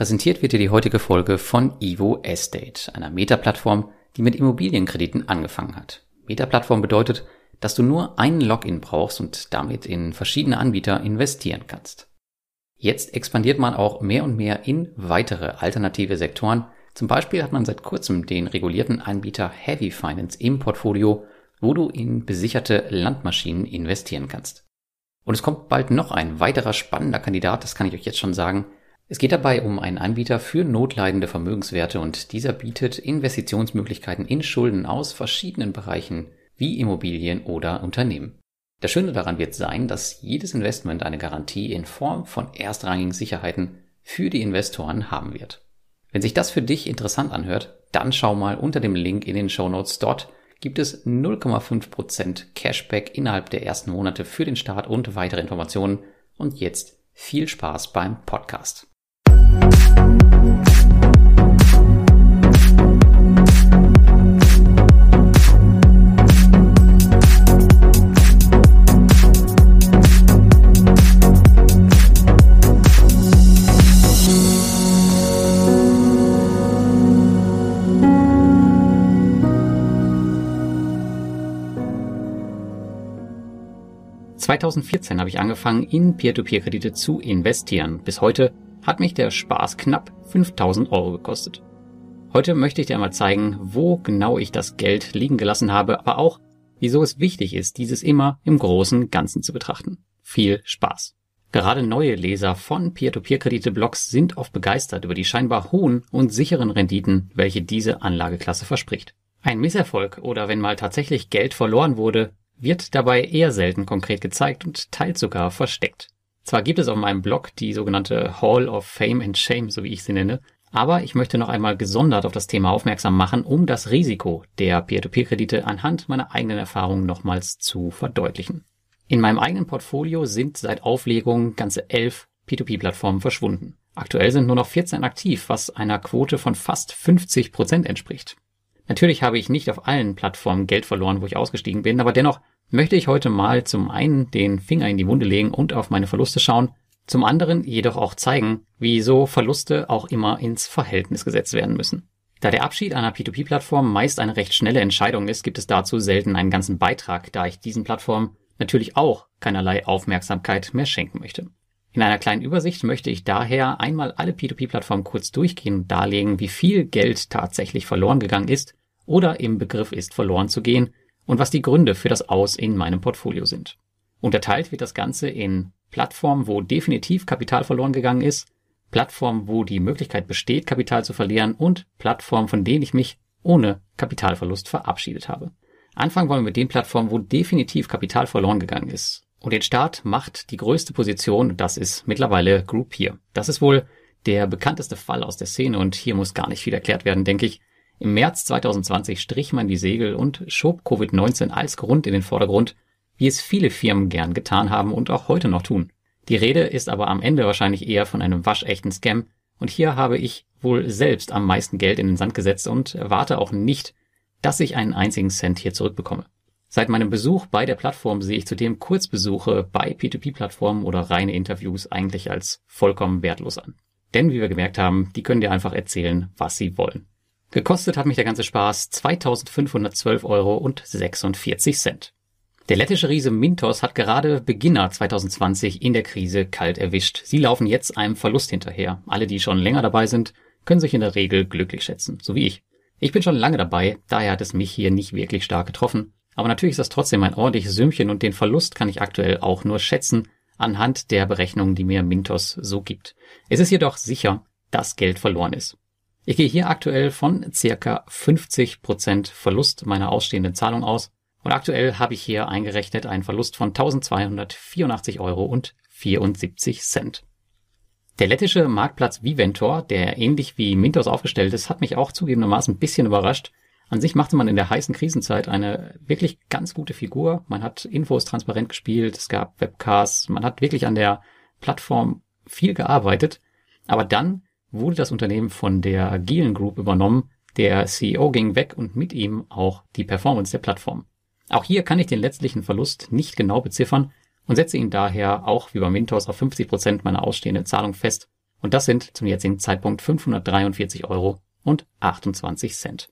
Präsentiert wird dir die heutige Folge von Evo Estate, einer Meta-Plattform, die mit Immobilienkrediten angefangen hat. Meta-Plattform bedeutet, dass du nur einen Login brauchst und damit in verschiedene Anbieter investieren kannst. Jetzt expandiert man auch mehr und mehr in weitere alternative Sektoren. Zum Beispiel hat man seit kurzem den regulierten Anbieter Heavy Finance im Portfolio, wo du in besicherte Landmaschinen investieren kannst. Und es kommt bald noch ein weiterer spannender Kandidat, das kann ich euch jetzt schon sagen, es geht dabei um einen Anbieter für notleidende Vermögenswerte und dieser bietet Investitionsmöglichkeiten in Schulden aus verschiedenen Bereichen wie Immobilien oder Unternehmen. Das Schöne daran wird sein, dass jedes Investment eine Garantie in Form von erstrangigen Sicherheiten für die Investoren haben wird. Wenn sich das für dich interessant anhört, dann schau mal unter dem Link in den Show Notes. Dort gibt es 0,5% Cashback innerhalb der ersten Monate für den Start und weitere Informationen. Und jetzt viel Spaß beim Podcast. 2014 habe ich angefangen, in Peer-to-Peer-Kredite zu investieren. Bis heute hat mich der Spaß knapp 5000 Euro gekostet. Heute möchte ich dir einmal zeigen, wo genau ich das Geld liegen gelassen habe, aber auch, wieso es wichtig ist, dieses immer im großen Ganzen zu betrachten. Viel Spaß! Gerade neue Leser von Peer-to-Peer-Kredite-Blogs sind oft begeistert über die scheinbar hohen und sicheren Renditen, welche diese Anlageklasse verspricht. Ein Misserfolg oder wenn mal tatsächlich Geld verloren wurde, wird dabei eher selten konkret gezeigt und teils sogar versteckt. Zwar gibt es auf meinem Blog die sogenannte Hall of Fame and Shame, so wie ich sie nenne, aber ich möchte noch einmal gesondert auf das Thema aufmerksam machen, um das Risiko der Peer-to-Peer-Kredite anhand meiner eigenen Erfahrungen nochmals zu verdeutlichen. In meinem eigenen Portfolio sind seit Auflegung ganze elf P2P-Plattformen verschwunden. Aktuell sind nur noch 14 aktiv, was einer Quote von fast 50 Prozent entspricht. Natürlich habe ich nicht auf allen Plattformen Geld verloren, wo ich ausgestiegen bin, aber dennoch möchte ich heute mal zum einen den Finger in die Wunde legen und auf meine Verluste schauen, zum anderen jedoch auch zeigen, wieso Verluste auch immer ins Verhältnis gesetzt werden müssen. Da der Abschied einer P2P-Plattform meist eine recht schnelle Entscheidung ist, gibt es dazu selten einen ganzen Beitrag, da ich diesen Plattformen natürlich auch keinerlei Aufmerksamkeit mehr schenken möchte. In einer kleinen Übersicht möchte ich daher einmal alle P2P-Plattformen kurz durchgehen und darlegen, wie viel Geld tatsächlich verloren gegangen ist oder im Begriff ist verloren zu gehen und was die Gründe für das Aus in meinem Portfolio sind. Unterteilt wird das Ganze in Plattformen, wo definitiv Kapital verloren gegangen ist, Plattformen, wo die Möglichkeit besteht, Kapital zu verlieren und Plattformen, von denen ich mich ohne Kapitalverlust verabschiedet habe. Anfangen wollen wir mit den Plattformen, wo definitiv Kapital verloren gegangen ist. Und den Start macht die größte Position, das ist mittlerweile Group hier. Das ist wohl der bekannteste Fall aus der Szene und hier muss gar nicht viel erklärt werden, denke ich. Im März 2020 strich man die Segel und schob Covid-19 als Grund in den Vordergrund, wie es viele Firmen gern getan haben und auch heute noch tun. Die Rede ist aber am Ende wahrscheinlich eher von einem waschechten Scam und hier habe ich wohl selbst am meisten Geld in den Sand gesetzt und erwarte auch nicht, dass ich einen einzigen Cent hier zurückbekomme. Seit meinem Besuch bei der Plattform sehe ich zudem Kurzbesuche bei P2P-Plattformen oder reine Interviews eigentlich als vollkommen wertlos an. Denn wie wir gemerkt haben, die können dir einfach erzählen, was sie wollen. Gekostet hat mich der ganze Spaß 2512 Euro und 46 Cent. Der lettische Riese Mintos hat gerade Beginner 2020 in der Krise kalt erwischt. Sie laufen jetzt einem Verlust hinterher. Alle, die schon länger dabei sind, können sich in der Regel glücklich schätzen, so wie ich. Ich bin schon lange dabei, daher hat es mich hier nicht wirklich stark getroffen. Aber natürlich ist das trotzdem ein ordentliches Sümmchen und den Verlust kann ich aktuell auch nur schätzen anhand der Berechnungen, die mir Mintos so gibt. Es ist jedoch sicher, dass Geld verloren ist. Ich gehe hier aktuell von circa 50% Verlust meiner ausstehenden Zahlung aus und aktuell habe ich hier eingerechnet einen Verlust von 1284 Euro und 74 Cent. Der lettische Marktplatz Viventor, der ähnlich wie Mintos aufgestellt ist, hat mich auch zugegebenermaßen ein bisschen überrascht. An sich machte man in der heißen Krisenzeit eine wirklich ganz gute Figur. Man hat Infos transparent gespielt, es gab Webcasts, man hat wirklich an der Plattform viel gearbeitet. Aber dann wurde das Unternehmen von der Gielen Group übernommen. Der CEO ging weg und mit ihm auch die Performance der Plattform. Auch hier kann ich den letztlichen Verlust nicht genau beziffern und setze ihn daher auch wie bei Mintos auf 50 Prozent meiner ausstehenden Zahlung fest. Und das sind zum jetzigen Zeitpunkt 543 Euro und 28 Cent.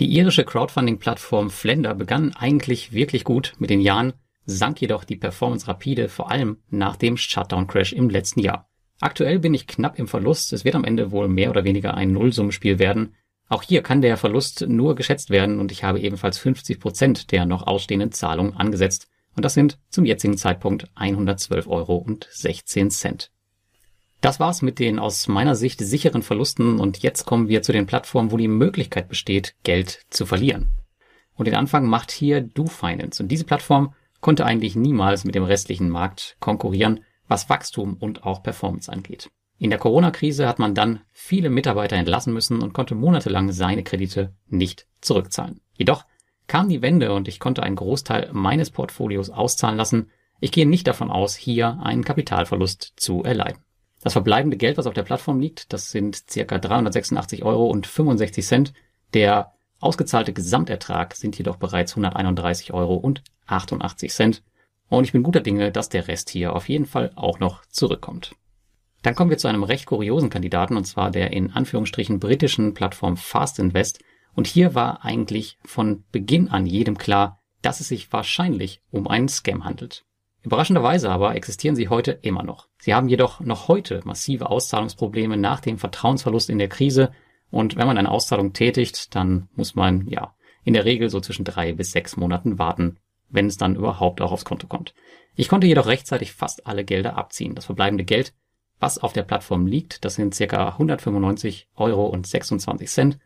Die irische Crowdfunding-Plattform Flender begann eigentlich wirklich gut mit den Jahren, sank jedoch die Performance rapide, vor allem nach dem Shutdown-Crash im letzten Jahr. Aktuell bin ich knapp im Verlust, es wird am Ende wohl mehr oder weniger ein Nullsummenspiel werden. Auch hier kann der Verlust nur geschätzt werden und ich habe ebenfalls 50 Prozent der noch ausstehenden Zahlungen angesetzt. Und das sind zum jetzigen Zeitpunkt 112 Euro und 16 Cent. Das war's mit den aus meiner Sicht sicheren Verlusten und jetzt kommen wir zu den Plattformen, wo die Möglichkeit besteht, Geld zu verlieren. Und den Anfang macht hier DoFinance und diese Plattform konnte eigentlich niemals mit dem restlichen Markt konkurrieren, was Wachstum und auch Performance angeht. In der Corona-Krise hat man dann viele Mitarbeiter entlassen müssen und konnte monatelang seine Kredite nicht zurückzahlen. Jedoch kam die Wende und ich konnte einen Großteil meines Portfolios auszahlen lassen. Ich gehe nicht davon aus, hier einen Kapitalverlust zu erleiden. Das verbleibende Geld, was auf der Plattform liegt, das sind circa 386 Euro und 65 Cent. Der ausgezahlte Gesamtertrag sind jedoch bereits 131 Euro und 88 Cent. Und ich bin guter Dinge, dass der Rest hier auf jeden Fall auch noch zurückkommt. Dann kommen wir zu einem recht kuriosen Kandidaten, und zwar der in Anführungsstrichen britischen Plattform Fast Invest. Und hier war eigentlich von Beginn an jedem klar, dass es sich wahrscheinlich um einen Scam handelt. Überraschenderweise aber existieren sie heute immer noch. Sie haben jedoch noch heute massive Auszahlungsprobleme nach dem Vertrauensverlust in der Krise und wenn man eine Auszahlung tätigt, dann muss man ja in der Regel so zwischen drei bis sechs Monaten warten, wenn es dann überhaupt auch aufs Konto kommt. Ich konnte jedoch rechtzeitig fast alle Gelder abziehen. Das verbleibende Geld, was auf der Plattform liegt, das sind circa 195 Euro und 26 Cent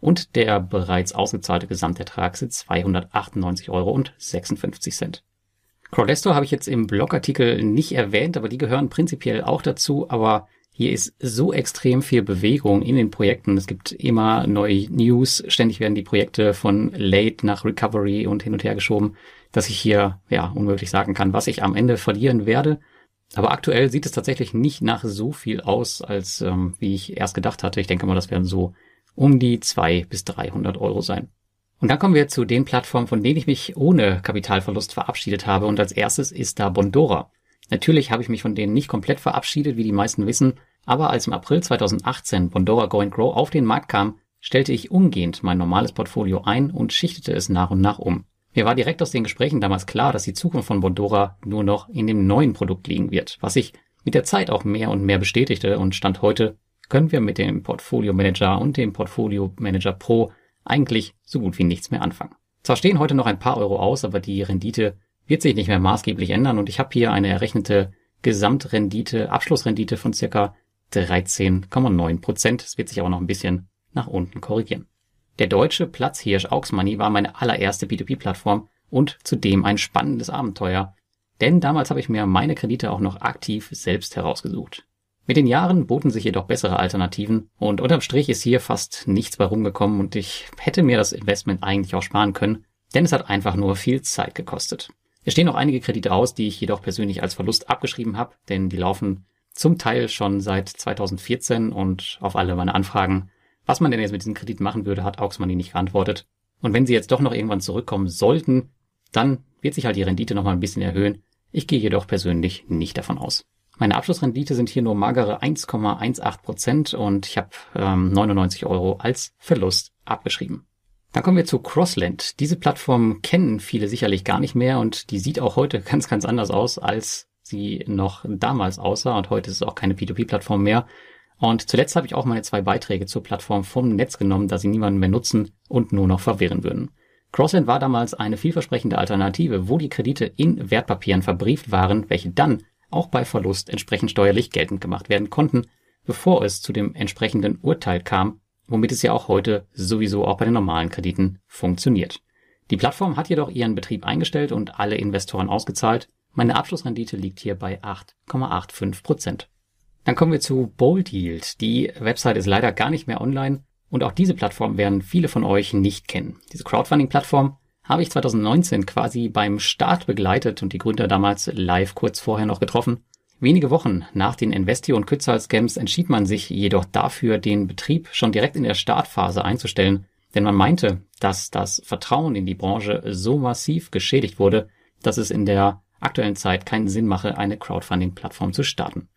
und der bereits ausgezahlte Gesamtertrag sind 298 Euro und 56 Cent. Crowdesto habe ich jetzt im Blogartikel nicht erwähnt, aber die gehören prinzipiell auch dazu. Aber hier ist so extrem viel Bewegung in den Projekten. Es gibt immer neue News. Ständig werden die Projekte von Late nach Recovery und hin und her geschoben, dass ich hier ja unmöglich sagen kann, was ich am Ende verlieren werde. Aber aktuell sieht es tatsächlich nicht nach so viel aus, als ähm, wie ich erst gedacht hatte. Ich denke mal, das werden so um die zwei bis 300 Euro sein. Und dann kommen wir zu den Plattformen, von denen ich mich ohne Kapitalverlust verabschiedet habe. Und als erstes ist da Bondora. Natürlich habe ich mich von denen nicht komplett verabschiedet, wie die meisten wissen. Aber als im April 2018 Bondora Go Grow auf den Markt kam, stellte ich umgehend mein normales Portfolio ein und schichtete es nach und nach um. Mir war direkt aus den Gesprächen damals klar, dass die Zukunft von Bondora nur noch in dem neuen Produkt liegen wird, was sich mit der Zeit auch mehr und mehr bestätigte und Stand heute können wir mit dem Portfolio Manager und dem Portfolio Manager Pro eigentlich so gut wie nichts mehr anfangen. Zwar stehen heute noch ein paar Euro aus, aber die Rendite wird sich nicht mehr maßgeblich ändern und ich habe hier eine errechnete Gesamtrendite, Abschlussrendite von circa 13,9 Prozent. Es wird sich aber noch ein bisschen nach unten korrigieren. Der deutsche Platzhirsch Auxmoney war meine allererste P2P-Plattform und zudem ein spannendes Abenteuer, denn damals habe ich mir meine Kredite auch noch aktiv selbst herausgesucht. Mit den Jahren boten sich jedoch bessere Alternativen und unterm Strich ist hier fast nichts bei rumgekommen und ich hätte mir das Investment eigentlich auch sparen können, denn es hat einfach nur viel Zeit gekostet. Es stehen noch einige Kredite aus, die ich jedoch persönlich als Verlust abgeschrieben habe, denn die laufen zum Teil schon seit 2014 und auf alle meine Anfragen, was man denn jetzt mit diesen Krediten machen würde, hat Auxmoney nicht geantwortet. Und wenn sie jetzt doch noch irgendwann zurückkommen sollten, dann wird sich halt die Rendite noch mal ein bisschen erhöhen. Ich gehe jedoch persönlich nicht davon aus. Meine Abschlussrendite sind hier nur magere 1,18 Prozent und ich habe ähm, 99 Euro als Verlust abgeschrieben. Dann kommen wir zu Crossland. Diese Plattform kennen viele sicherlich gar nicht mehr und die sieht auch heute ganz, ganz anders aus, als sie noch damals aussah und heute ist es auch keine P2P-Plattform mehr. Und zuletzt habe ich auch meine zwei Beiträge zur Plattform vom Netz genommen, da sie niemanden mehr nutzen und nur noch verwirren würden. Crossland war damals eine vielversprechende Alternative, wo die Kredite in Wertpapieren verbrieft waren, welche dann auch bei Verlust entsprechend steuerlich geltend gemacht werden konnten, bevor es zu dem entsprechenden Urteil kam, womit es ja auch heute sowieso auch bei den normalen Krediten funktioniert. Die Plattform hat jedoch ihren Betrieb eingestellt und alle Investoren ausgezahlt. Meine Abschlussrendite liegt hier bei 8,85 Prozent. Dann kommen wir zu Bold Yield. Die Website ist leider gar nicht mehr online und auch diese Plattform werden viele von euch nicht kennen. Diese Crowdfunding-Plattform habe ich 2019 quasi beim Start begleitet und die Gründer damals live kurz vorher noch getroffen. Wenige Wochen nach den Investio- und Kützal-Scams entschied man sich jedoch dafür, den Betrieb schon direkt in der Startphase einzustellen, denn man meinte, dass das Vertrauen in die Branche so massiv geschädigt wurde, dass es in der aktuellen Zeit keinen Sinn mache, eine Crowdfunding-Plattform zu starten.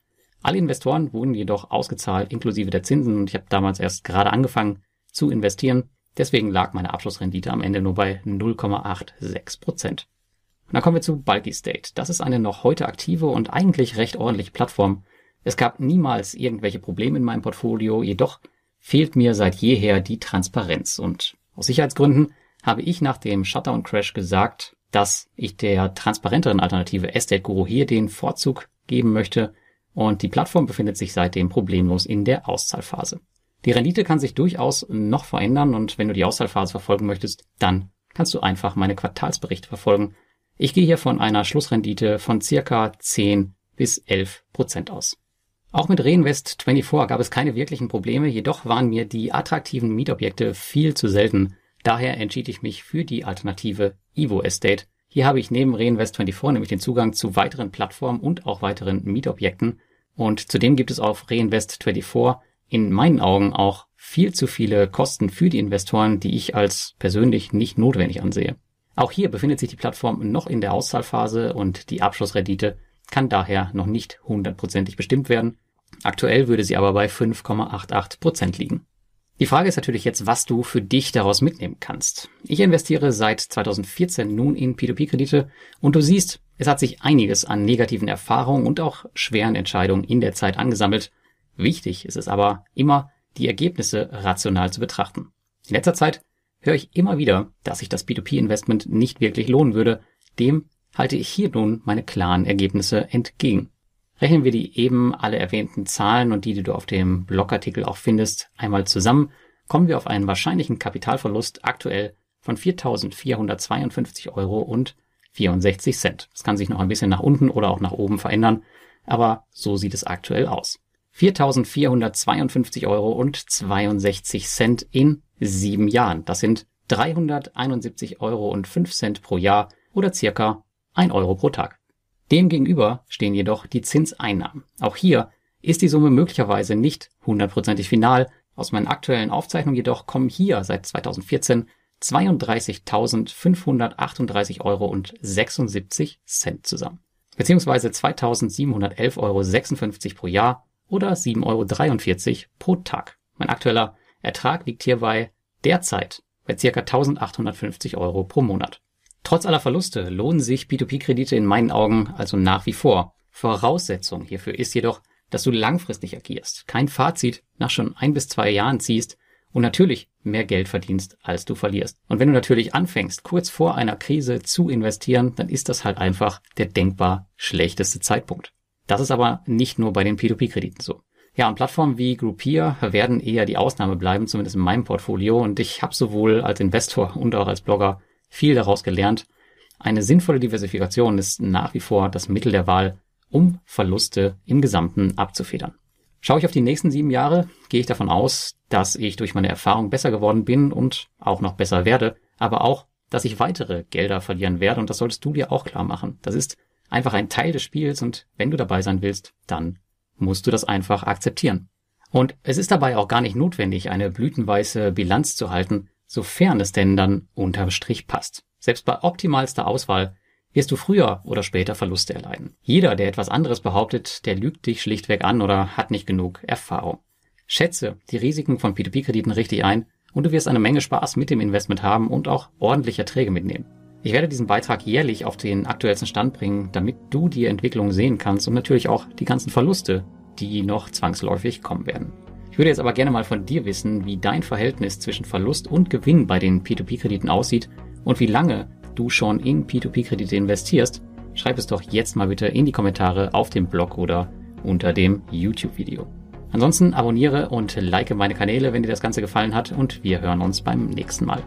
Alle Investoren wurden jedoch ausgezahlt inklusive der Zinsen und ich habe damals erst gerade angefangen zu investieren. Deswegen lag meine Abschlussrendite am Ende nur bei 0,86 Prozent. Dann kommen wir zu Bulky State. Das ist eine noch heute aktive und eigentlich recht ordentliche Plattform. Es gab niemals irgendwelche Probleme in meinem Portfolio, jedoch fehlt mir seit jeher die Transparenz und aus Sicherheitsgründen habe ich nach dem Shutdown Crash gesagt, dass ich der transparenteren Alternative Estate Guru hier den Vorzug geben möchte und die Plattform befindet sich seitdem problemlos in der Auszahlphase. Die Rendite kann sich durchaus noch verändern und wenn du die Auszahlphase verfolgen möchtest, dann kannst du einfach meine Quartalsberichte verfolgen. Ich gehe hier von einer Schlussrendite von circa 10 bis 11 Prozent aus. Auch mit Reinvest 24 gab es keine wirklichen Probleme, jedoch waren mir die attraktiven Mietobjekte viel zu selten. Daher entschied ich mich für die Alternative Evo Estate. Hier habe ich neben Reinvest24 nämlich den Zugang zu weiteren Plattformen und auch weiteren Mietobjekten. Und zudem gibt es auf Reinvest24 in meinen Augen auch viel zu viele Kosten für die Investoren, die ich als persönlich nicht notwendig ansehe. Auch hier befindet sich die Plattform noch in der Auszahlphase und die Abschlussrendite kann daher noch nicht hundertprozentig bestimmt werden. Aktuell würde sie aber bei 5,88 Prozent liegen. Die Frage ist natürlich jetzt, was du für dich daraus mitnehmen kannst. Ich investiere seit 2014 nun in P2P-Kredite und du siehst, es hat sich einiges an negativen Erfahrungen und auch schweren Entscheidungen in der Zeit angesammelt. Wichtig ist es aber immer, die Ergebnisse rational zu betrachten. In letzter Zeit höre ich immer wieder, dass sich das P2P-Investment nicht wirklich lohnen würde. Dem halte ich hier nun meine klaren Ergebnisse entgegen. Rechnen wir die eben alle erwähnten Zahlen und die, die du auf dem Blogartikel auch findest, einmal zusammen, kommen wir auf einen wahrscheinlichen Kapitalverlust aktuell von 4.452 Euro und 64 Cent. Das kann sich noch ein bisschen nach unten oder auch nach oben verändern, aber so sieht es aktuell aus. 4.452 Euro und 62 Cent in sieben Jahren. Das sind 371 Euro und 5 Cent pro Jahr oder circa 1 Euro pro Tag. Demgegenüber stehen jedoch die Zinseinnahmen. Auch hier ist die Summe möglicherweise nicht hundertprozentig final. Aus meinen aktuellen Aufzeichnungen jedoch kommen hier seit 2014 32.538 Euro und 76 Cent zusammen. Beziehungsweise 2.711,56 Euro pro Jahr oder 7,43 Euro pro Tag. Mein aktueller Ertrag liegt hierbei derzeit bei circa 1.850 Euro pro Monat. Trotz aller Verluste lohnen sich P2P-Kredite in meinen Augen also nach wie vor. Voraussetzung hierfür ist jedoch, dass du langfristig agierst, kein Fazit nach schon ein bis zwei Jahren ziehst und natürlich mehr Geld verdienst, als du verlierst. Und wenn du natürlich anfängst, kurz vor einer Krise zu investieren, dann ist das halt einfach der denkbar schlechteste Zeitpunkt. Das ist aber nicht nur bei den P2P-Krediten so. Ja, und Plattformen wie Groupier werden eher die Ausnahme bleiben, zumindest in meinem Portfolio. Und ich habe sowohl als Investor und auch als Blogger viel daraus gelernt. Eine sinnvolle Diversifikation ist nach wie vor das Mittel der Wahl, um Verluste im Gesamten abzufedern. Schaue ich auf die nächsten sieben Jahre, gehe ich davon aus, dass ich durch meine Erfahrung besser geworden bin und auch noch besser werde, aber auch, dass ich weitere Gelder verlieren werde und das solltest du dir auch klar machen. Das ist einfach ein Teil des Spiels und wenn du dabei sein willst, dann musst du das einfach akzeptieren. Und es ist dabei auch gar nicht notwendig, eine blütenweiße Bilanz zu halten, sofern es denn dann unterm Strich passt. Selbst bei optimalster Auswahl wirst du früher oder später Verluste erleiden. Jeder, der etwas anderes behauptet, der lügt dich schlichtweg an oder hat nicht genug Erfahrung. Schätze die Risiken von P2P-Krediten richtig ein und du wirst eine Menge Spaß mit dem Investment haben und auch ordentliche Erträge mitnehmen. Ich werde diesen Beitrag jährlich auf den aktuellsten Stand bringen, damit du die Entwicklung sehen kannst und natürlich auch die ganzen Verluste, die noch zwangsläufig kommen werden. Ich würde jetzt aber gerne mal von dir wissen, wie dein Verhältnis zwischen Verlust und Gewinn bei den P2P-Krediten aussieht und wie lange du schon in P2P-Kredite investierst. Schreib es doch jetzt mal bitte in die Kommentare auf dem Blog oder unter dem YouTube-Video. Ansonsten abonniere und like meine Kanäle, wenn dir das Ganze gefallen hat und wir hören uns beim nächsten Mal.